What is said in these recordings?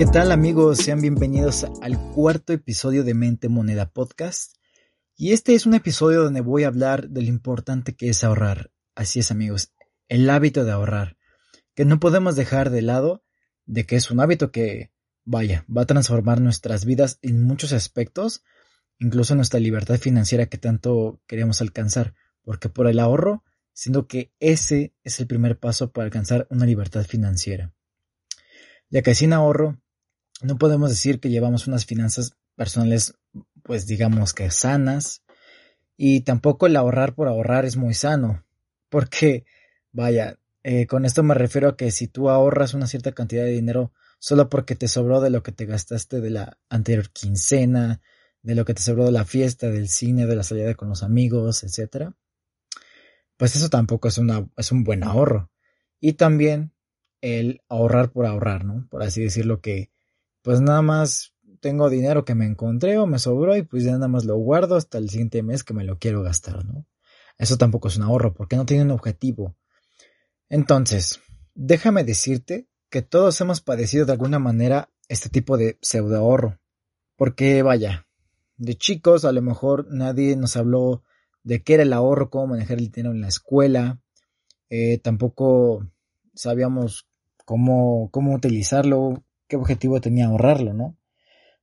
¿Qué tal amigos? Sean bienvenidos al cuarto episodio de Mente Moneda Podcast. Y este es un episodio donde voy a hablar de lo importante que es ahorrar. Así es amigos, el hábito de ahorrar. Que no podemos dejar de lado de que es un hábito que, vaya, va a transformar nuestras vidas en muchos aspectos, incluso nuestra libertad financiera que tanto queremos alcanzar. Porque por el ahorro, siendo que ese es el primer paso para alcanzar una libertad financiera. Ya que sin ahorro, no podemos decir que llevamos unas finanzas personales, pues digamos que sanas, y tampoco el ahorrar por ahorrar es muy sano, porque, vaya, eh, con esto me refiero a que si tú ahorras una cierta cantidad de dinero solo porque te sobró de lo que te gastaste de la anterior quincena, de lo que te sobró de la fiesta, del cine, de la salida con los amigos, etcétera, pues eso tampoco es, una, es un buen ahorro. Y también el ahorrar por ahorrar, ¿no? Por así decirlo que pues nada más tengo dinero que me encontré o me sobró y pues ya nada más lo guardo hasta el siguiente mes que me lo quiero gastar, ¿no? Eso tampoco es un ahorro porque no tiene un objetivo. Entonces, déjame decirte que todos hemos padecido de alguna manera este tipo de pseudo ahorro. Porque vaya, de chicos a lo mejor nadie nos habló de qué era el ahorro, cómo manejar el dinero en la escuela. Eh, tampoco sabíamos cómo, cómo utilizarlo, qué objetivo tenía ahorrarlo, ¿no?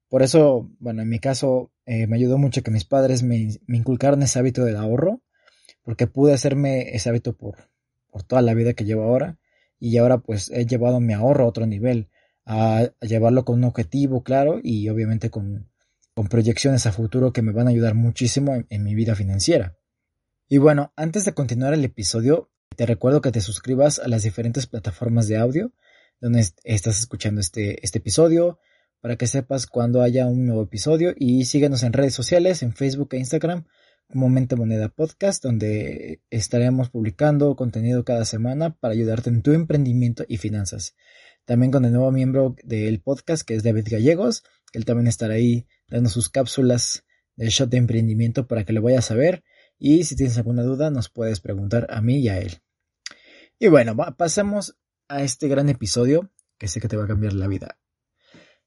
Por eso, bueno, en mi caso eh, me ayudó mucho que mis padres me, inculcaron ese hábito del ahorro, porque pude hacerme ese hábito por, por toda la vida que llevo ahora, y ahora pues he llevado mi ahorro a otro nivel, a, llevarlo con un objetivo claro y obviamente con, con, proyecciones a futuro que me van a ayudar muchísimo en mi vida financiera. Y bueno, antes de continuar el episodio, te recuerdo que te suscribas a las diferentes plataformas de audio donde estás escuchando este, este episodio, para que sepas cuando haya un nuevo episodio y síguenos en redes sociales, en Facebook e Instagram como Mente Moneda Podcast, donde estaremos publicando contenido cada semana para ayudarte en tu emprendimiento y finanzas. También con el nuevo miembro del podcast que es David Gallegos, él también estará ahí dando sus cápsulas del shot de emprendimiento para que lo vayas a ver y si tienes alguna duda nos puedes preguntar a mí y a él. Y bueno, pasemos a este gran episodio que sé que te va a cambiar la vida.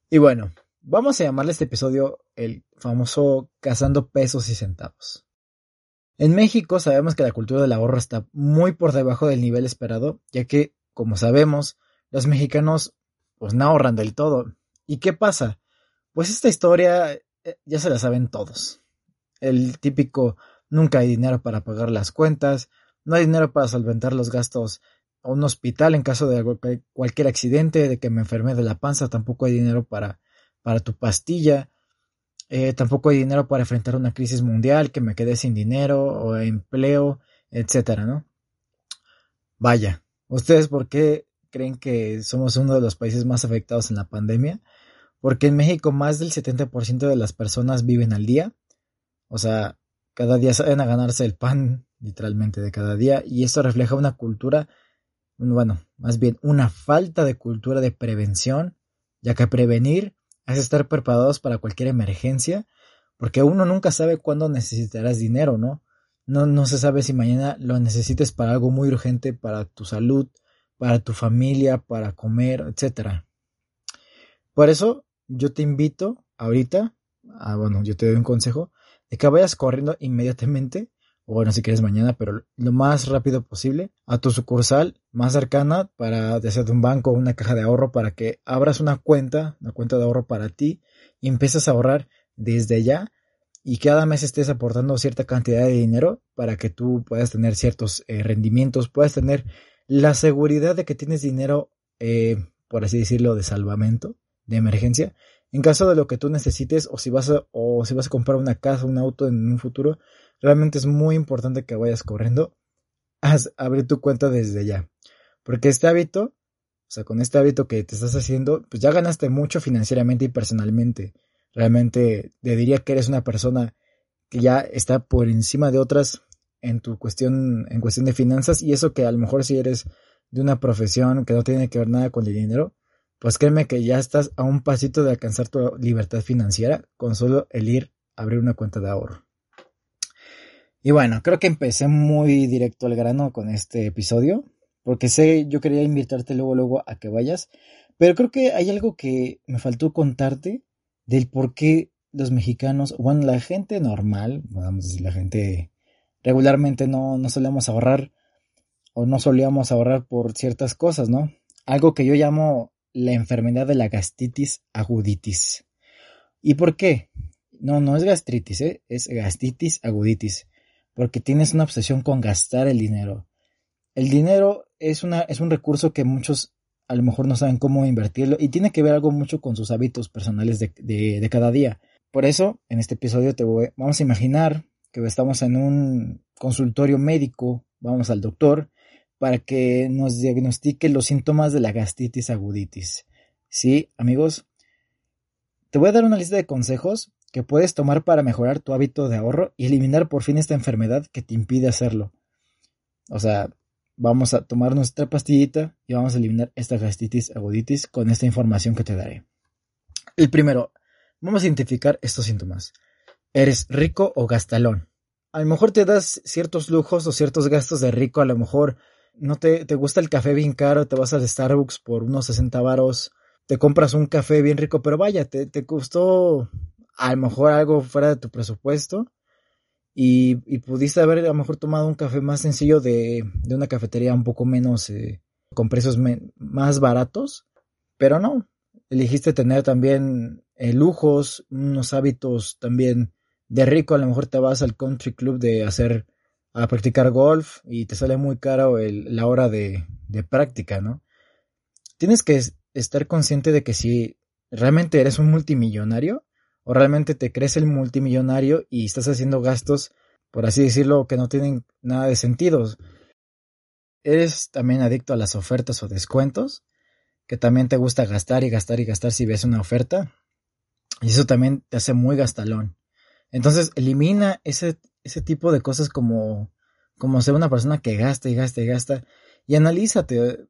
Y bueno, vamos a llamarle este episodio el famoso cazando pesos y centavos. En México sabemos que la cultura del ahorro está muy por debajo del nivel esperado, ya que, como sabemos, los mexicanos pues no ahorran del todo. ¿Y qué pasa? Pues esta historia eh, ya se la saben todos. El típico nunca hay dinero para pagar las cuentas, no hay dinero para solventar los gastos a un hospital en caso de cualquier accidente, de que me enferme de la panza, tampoco hay dinero para, para tu pastilla, eh, tampoco hay dinero para enfrentar una crisis mundial, que me quedé sin dinero o empleo, etcétera, ¿no? Vaya, ¿ustedes por qué creen que somos uno de los países más afectados en la pandemia? Porque en México más del 70% de las personas viven al día, o sea, cada día salen a ganarse el pan literalmente de cada día y esto refleja una cultura bueno, más bien una falta de cultura de prevención, ya que prevenir es estar preparados para cualquier emergencia, porque uno nunca sabe cuándo necesitarás dinero, ¿no? No, no se sabe si mañana lo necesites para algo muy urgente, para tu salud, para tu familia, para comer, etc. Por eso yo te invito ahorita, a, bueno, yo te doy un consejo, de que vayas corriendo inmediatamente o bueno, si quieres mañana, pero lo más rápido posible, a tu sucursal más cercana para, ya de un banco o una caja de ahorro, para que abras una cuenta, una cuenta de ahorro para ti y empieces a ahorrar desde ya y cada mes estés aportando cierta cantidad de dinero para que tú puedas tener ciertos eh, rendimientos, puedas tener la seguridad de que tienes dinero, eh, por así decirlo, de salvamento, de emergencia, en caso de lo que tú necesites o si vas a, o si vas a comprar una casa, un auto en un futuro, realmente es muy importante que vayas corriendo a abrir tu cuenta desde ya. Porque este hábito, o sea, con este hábito que te estás haciendo, pues ya ganaste mucho financieramente y personalmente. Realmente te diría que eres una persona que ya está por encima de otras en tu cuestión, en cuestión de finanzas, y eso que a lo mejor si eres de una profesión que no tiene que ver nada con el dinero, pues créeme que ya estás a un pasito de alcanzar tu libertad financiera con solo el ir a abrir una cuenta de ahorro. Y bueno, creo que empecé muy directo al grano con este episodio, porque sé, yo quería invitarte luego, luego a que vayas, Pero creo que hay algo que me faltó contarte del por qué los mexicanos, bueno, la gente normal, vamos a decir, la gente regularmente no, no solemos ahorrar o no solíamos ahorrar por ciertas cosas, ¿no? Algo que yo llamo la enfermedad de la gastritis aguditis. ¿Y por qué? No, no es gastritis, ¿eh? es gastritis aguditis, porque tienes una obsesión con gastar el dinero. El dinero es, una, es un recurso que muchos a lo mejor no saben cómo invertirlo y tiene que ver algo mucho con sus hábitos personales de, de, cada día. Por eso, en este episodio te voy, vamos a imaginar que estamos en un consultorio médico, vamos al doctor, para que nos diagnostique los síntomas de la gastritis aguditis. ¿Sí, amigos? Te voy a dar una lista de consejos que puedes tomar para mejorar tu hábito de ahorro y eliminar por fin esta enfermedad que te impide hacerlo. O sea, vamos a tomar nuestra pastillita y vamos a eliminar esta gastritis aguditis con esta información que te daré. El primero, vamos a identificar estos síntomas. ¿Eres rico o gastalón? A lo mejor te das ciertos lujos o ciertos gastos de rico, a lo mejor no te, te gusta el café bien caro, te vas al Starbucks por unos 60 varos, te compras un café bien rico, pero vaya, te, te costó a lo mejor algo fuera de tu presupuesto y, pudiste haber a lo mejor tomado un café más sencillo de, una cafetería un poco menos, eh, con precios más baratos, pero no, elegiste tener también eh, lujos, unos hábitos también de rico, a lo mejor te vas al country club de hacer, a practicar golf y te sale muy caro la hora de, de práctica, ¿no? Tienes que estar consciente de que si realmente eres un multimillonario, o realmente te crees el multimillonario y estás haciendo gastos, por así decirlo, que no tienen nada de sentido. Eres también adicto a las ofertas o descuentos, que también te gusta gastar y gastar y gastar si ves una oferta. Y eso también te hace muy gastalón. Entonces elimina ese, ese tipo de cosas como, como ser una persona que gasta y gasta y gasta. Y analízate.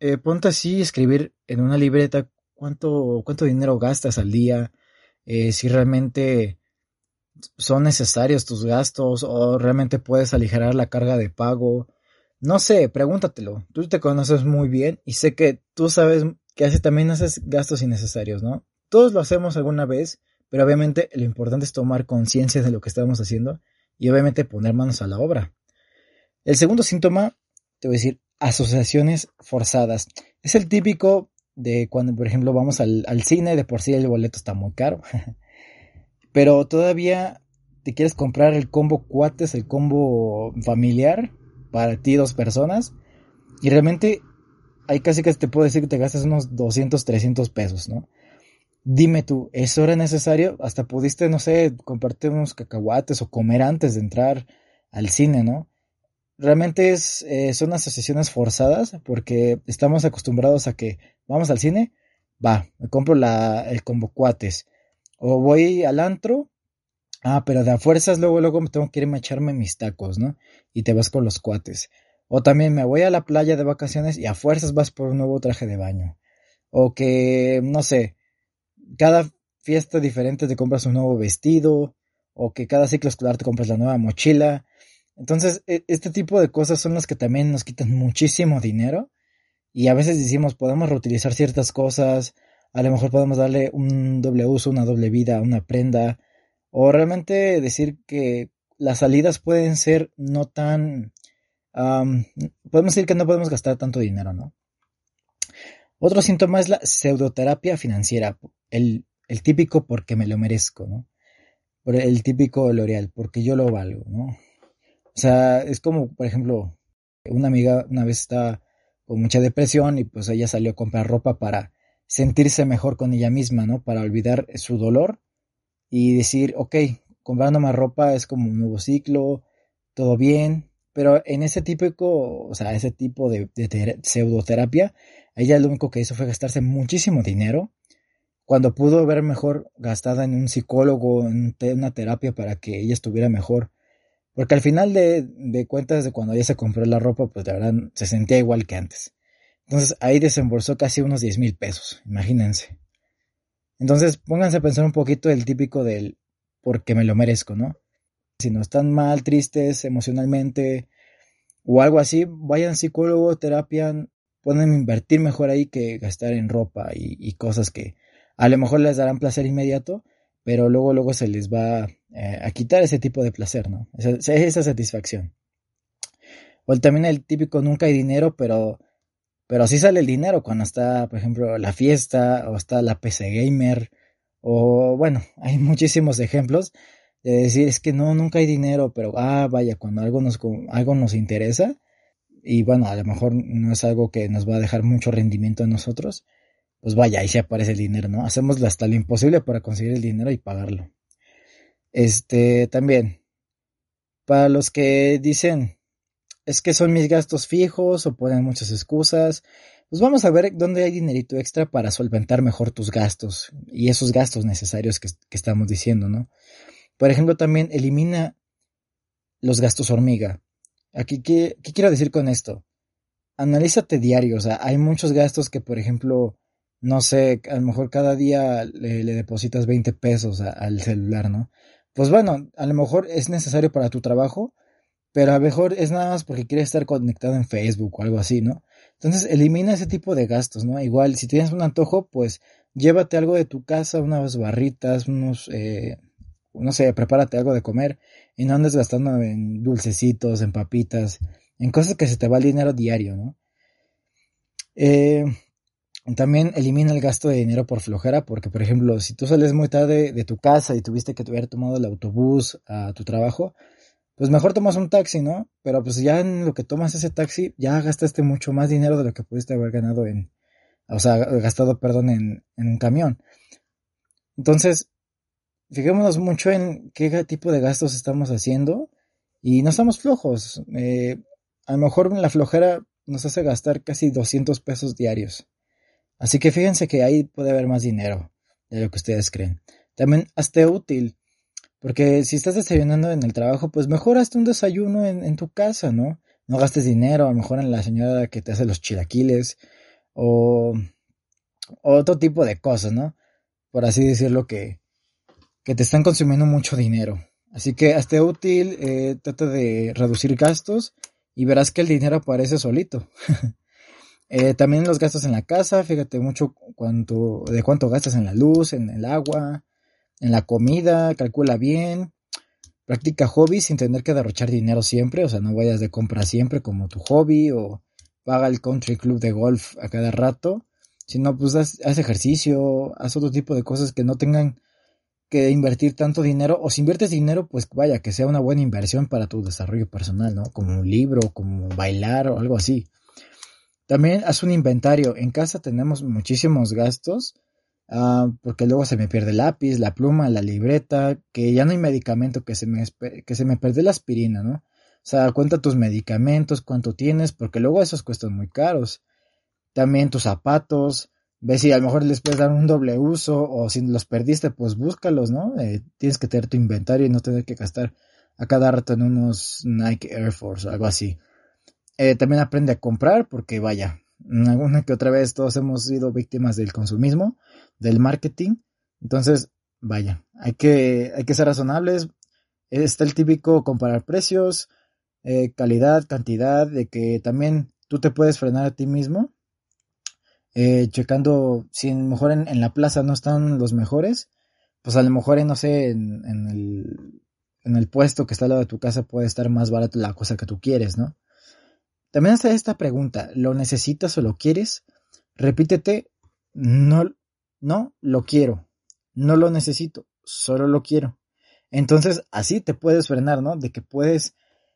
Eh, ponte así escribir en una libreta cuánto, cuánto dinero gastas al día, eh, si realmente son necesarios tus gastos o realmente puedes aligerar la carga de pago. No sé, pregúntatelo. Tú te conoces muy bien y sé que tú sabes que así también haces gastos innecesarios, ¿no? Todos lo hacemos alguna vez, pero obviamente lo importante es tomar conciencia de lo que estamos haciendo y obviamente poner manos a la obra. El segundo síntoma, te voy a decir, asociaciones forzadas. Es el típico de cuando, por ejemplo, vamos al, cine, de por sí el boleto está muy caro. Pero todavía te quieres comprar el combo cuates, el combo familiar, para ti dos personas. Y realmente hay casi que te puedo decir que te gastas unos 200, 300 pesos, ¿no? Dime tú, ¿eso era necesario? Hasta pudiste, no sé, comprarte unos cacahuates o comer antes de entrar al cine, ¿no? Realmente es, eh, son asociaciones forzadas porque estamos acostumbrados a que vamos al cine, va, me compro la, el combo cuates. O voy al antro, ah, pero de a fuerzas luego, luego tengo que irme a echarme mis tacos, ¿no? Y te vas con los cuates. O también me voy a la playa de vacaciones y a fuerzas vas por un nuevo traje de baño. O que, no sé, cada fiesta diferente te compras un nuevo vestido. O que cada ciclo escolar te compras la nueva mochila. Entonces, e, este tipo de cosas son las que también nos quitan muchísimo dinero y a veces decimos, podemos reutilizar ciertas cosas, a lo mejor podemos darle un doble uso, una doble vida una prenda, o realmente decir que las salidas pueden ser no tan... podemos decir que no podemos gastar tanto dinero, ¿no? Otro síntoma es la pseudoterapia financiera, el, el típico porque me lo merezco, ¿no? El típico L'Oreal, porque yo lo valgo, ¿no? O sea, es como, por ejemplo, una amiga una vez estaba con mucha depresión y pues ella salió a comprar ropa para sentirse mejor con ella misma, ¿no? Para olvidar su dolor y decir, ok, comprando más ropa es como un nuevo ciclo, todo bien, pero en ese típico, o sea, ese tipo de, de pseudoterapia, ella lo único que hizo fue gastarse muchísimo dinero cuando pudo haber mejor gastada en un psicólogo, en una terapia para que ella estuviera mejor porque al final de, cuentas, de cuando ella se compró la ropa, pues la verdad se sentía igual que antes. Entonces ahí desembolsó casi unos 10 mil pesos, imagínense. Entonces pónganse a pensar un poquito del típico del porque me lo merezco, ¿no? Si no están mal, tristes emocionalmente o algo así, vayan psicólogo, terapia, pueden invertir mejor ahí que gastar en ropa y, cosas que a lo mejor les darán placer inmediato, pero luego, luego se les va eh, a quitar ese tipo de placer, ¿no? Esa, esa satisfacción. O también el típico nunca hay dinero, pero, pero sí sale el dinero cuando está, por ejemplo, la fiesta o está la PC Gamer. O bueno, hay muchísimos ejemplos de decir es que no, nunca hay dinero, pero ah, vaya, cuando algo nos, algo nos interesa, y bueno, a lo mejor no es algo que nos va a dejar mucho rendimiento a nosotros, pues vaya, ahí se aparece el dinero, ¿no? Hacemos hasta lo imposible para conseguir el dinero y pagarlo. Este, también, para los que dicen, es que son mis gastos fijos o ponen muchas excusas, pues vamos a ver dónde hay dinerito extra para solventar mejor tus gastos y esos gastos necesarios que, que estamos diciendo, ¿no? Por ejemplo, también elimina los gastos hormiga. Aquí, ¿qué, quiero decir con esto? Analízate diario, o sea, hay muchos gastos que, por ejemplo, no sé, a lo mejor cada día le, depositas 20 pesos al celular, ¿no? Pues bueno, a lo mejor es necesario para tu trabajo, pero a lo mejor es nada más porque quieres estar conectado en Facebook o algo así, ¿no? Entonces elimina ese tipo de gastos, ¿no? Igual, si tienes un antojo, pues llévate algo de tu casa, unas barritas, unos, eh, no sé, prepárate algo de comer y no andes gastando en dulcecitos, en papitas, en cosas que se te va el dinero diario, ¿no? Eh, también elimina el gasto de dinero por flojera, porque por ejemplo, si tú sales muy tarde de tu casa y tuviste que haber tomado el autobús a tu trabajo, pues mejor tomas un taxi, ¿no? Pero pues ya en lo que tomas ese taxi, ya gastaste mucho más dinero de lo que pudiste haber ganado en, o sea, gastado, perdón, en, un camión. Entonces, fijémonos mucho en qué tipo de gastos estamos haciendo y no estamos flojos. Eh, a lo mejor la flojera nos hace gastar casi 200 pesos diarios. Así que fíjense que ahí puede haber más dinero de lo que ustedes creen. También hazte útil, porque si estás desayunando en el trabajo, pues mejor hazte un desayuno en, tu casa, ¿no? No gastes dinero, a lo mejor en la señora que te hace los chilaquiles o, o otro tipo de cosas, ¿no? Por así decirlo que, que te están consumiendo mucho dinero. Así que hazte útil, eh, trata de reducir gastos y verás que el dinero aparece solito. eh, también los gastos en la casa, fíjate mucho cuánto, de cuánto gastas en la luz, en el agua, en la comida, calcula bien. Practica hobbies sin tener que derrochar dinero siempre, o sea, no vayas de compra siempre como tu hobby o paga el country club de golf a cada rato, sino pues haz ejercicio, haz otro tipo de cosas que no tengan que invertir tanto dinero, o si inviertes dinero, pues vaya, que sea una buena inversión para tu desarrollo personal, ¿no? Como un libro, como bailar o algo así. También haz un inventario. En casa tenemos muchísimos gastos, ah, porque luego se me pierde el lápiz, la pluma, la libreta, que ya no hay medicamento, que se me, que se me pierde la aspirina, ¿no? O sea, cuenta tus medicamentos, cuánto tienes, porque luego esos cuestan muy caros. También tus zapatos, Ve si a lo mejor les puedes dar un doble uso o si los perdiste, pues búscalos, ¿no? Eh, tienes que tener tu inventario y no tener que gastar a cada rato en unos Nike Air Force o algo así. Eh, también aprende a comprar porque vaya, una que otra vez todos hemos sido víctimas del consumismo, del marketing. Entonces, vaya, hay que, hay que ser razonables. Está el típico comparar precios, eh, calidad, cantidad, de que también tú te puedes frenar a ti mismo eh, checando si a lo mejor en, la plaza no están los mejores, pues a lo mejor, no sé, en, el, en el puesto que está al lado de tu casa puede estar más barato la cosa que tú quieres, ¿no? También hace esta pregunta, ¿lo necesitas o lo quieres? Repítete, no, no lo quiero, no lo necesito, solo lo quiero. Entonces, así te puedes frenar, ¿no? De que puedes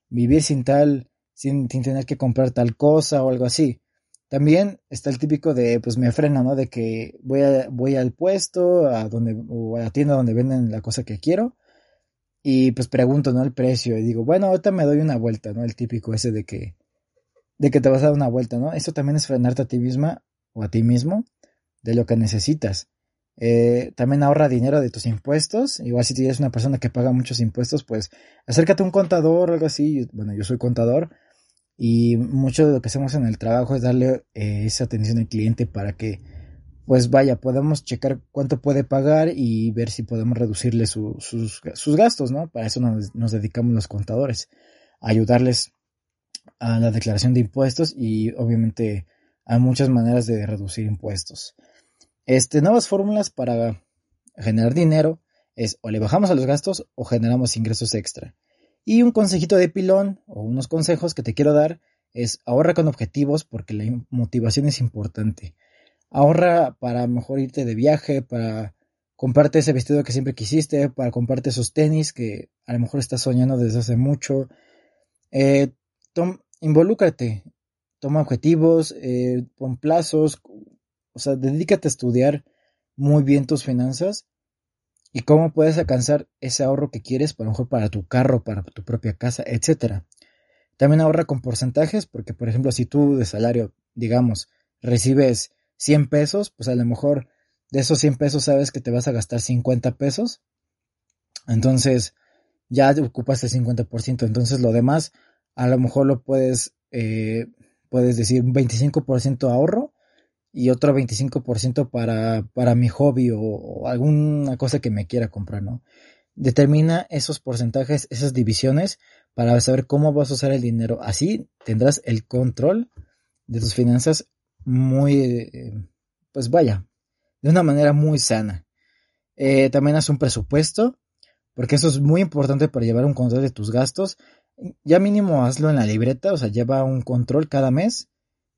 vivir sin tal, sin, sin tener que comprar tal cosa o algo así. También está el típico de, pues me frena, ¿no? De que voy, voy al puesto, a donde, o a la tienda donde venden la cosa que quiero, y pues pregunto, ¿no? El precio, y digo, bueno, ahorita me doy una vuelta, ¿no? El típico ese de que, de que te vas a dar una vuelta, ¿no? Eso también es frenarte a ti misma o a ti mismo de lo que necesitas. Eh, también ahorra dinero de tus impuestos. Igual si tienes una persona que paga muchos impuestos, pues acércate a un contador o algo así. Bueno, yo soy contador y mucho de lo que hacemos en el trabajo es darle eh, esa atención al cliente para que pues vaya, podamos checar cuánto puede pagar y ver si podemos reducirle sus, sus, gastos, ¿no? Para eso nos, nos, dedicamos los contadores, ayudarles a la declaración de impuestos y obviamente hay muchas maneras de reducir impuestos. Este, nuevas fórmulas para generar dinero es o le bajamos a los gastos o generamos ingresos extra. Y un consejito de pilón o unos consejos que te quiero dar es ahorra con objetivos porque la motivación es importante. Ahorra para mejor irte de viaje, para comprarte ese vestido que siempre quisiste, para comprarte esos tenis que a lo mejor estás soñando desde hace mucho. Eh, involúcrate, toma objetivos, eh, pon plazos, o sea, dedícate a estudiar muy bien tus finanzas y cómo puedes alcanzar ese ahorro que quieres, para mejor para tu carro, para tu propia casa, etcétera. También ahorra con porcentajes, porque por ejemplo, si tú de salario, digamos, recibes 100 pesos, pues a lo mejor de esos 100 pesos sabes que te vas a gastar 50 pesos. Entonces, ya ocupas el 50%. Entonces, lo demás, a lo mejor lo puedes, eh, puedes decir un 25% ahorro y otro 25% para, para mi hobby o, alguna cosa que me quiera comprar, ¿no? Determina esos porcentajes, esas divisiones para saber cómo vas a usar el dinero. Así tendrás el control de tus finanzas muy, eh, pues vaya, de una manera muy sana. Eh, también haz un presupuesto, porque eso es muy importante para llevar un control de tus gastos. Ya mínimo hazlo en la libreta, o sea, lleva un control cada mes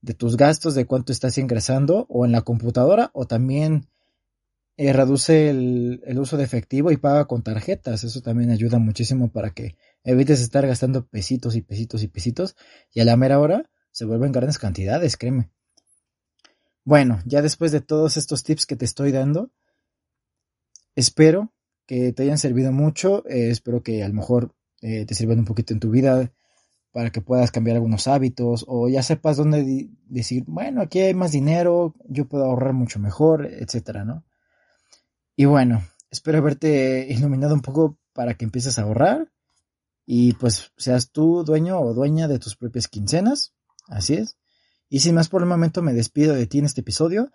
de tus gastos, de cuánto estás ingresando, o en la computadora, o también eh, reduce el, uso de efectivo y paga con tarjetas. Eso también ayuda muchísimo para que evites estar gastando pesitos y pesitos y pesitos, y a la mera hora se vuelven grandes cantidades, créeme. Bueno, ya después de todos estos tips que te estoy dando, espero que te hayan servido mucho, eh, espero que a lo mejor eh, te sirvan un poquito en tu vida para que puedas cambiar algunos hábitos o ya sepas dónde decir, bueno, aquí hay más dinero, yo puedo ahorrar mucho mejor, etcétera, ¿no? Y bueno, espero haberte iluminado un poco para que empieces a ahorrar y pues seas tú dueño o dueña de tus propias quincenas, así es. Y sin más por el momento me despido de ti en este episodio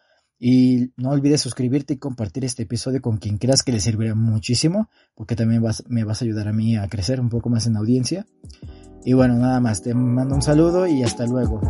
y no olvides suscribirte y compartir este episodio con quien creas que le servirá muchísimo porque también vas, me vas a ayudar a mí a crecer un poco más en audiencia. Y bueno, nada más, te mando un saludo y hasta luego.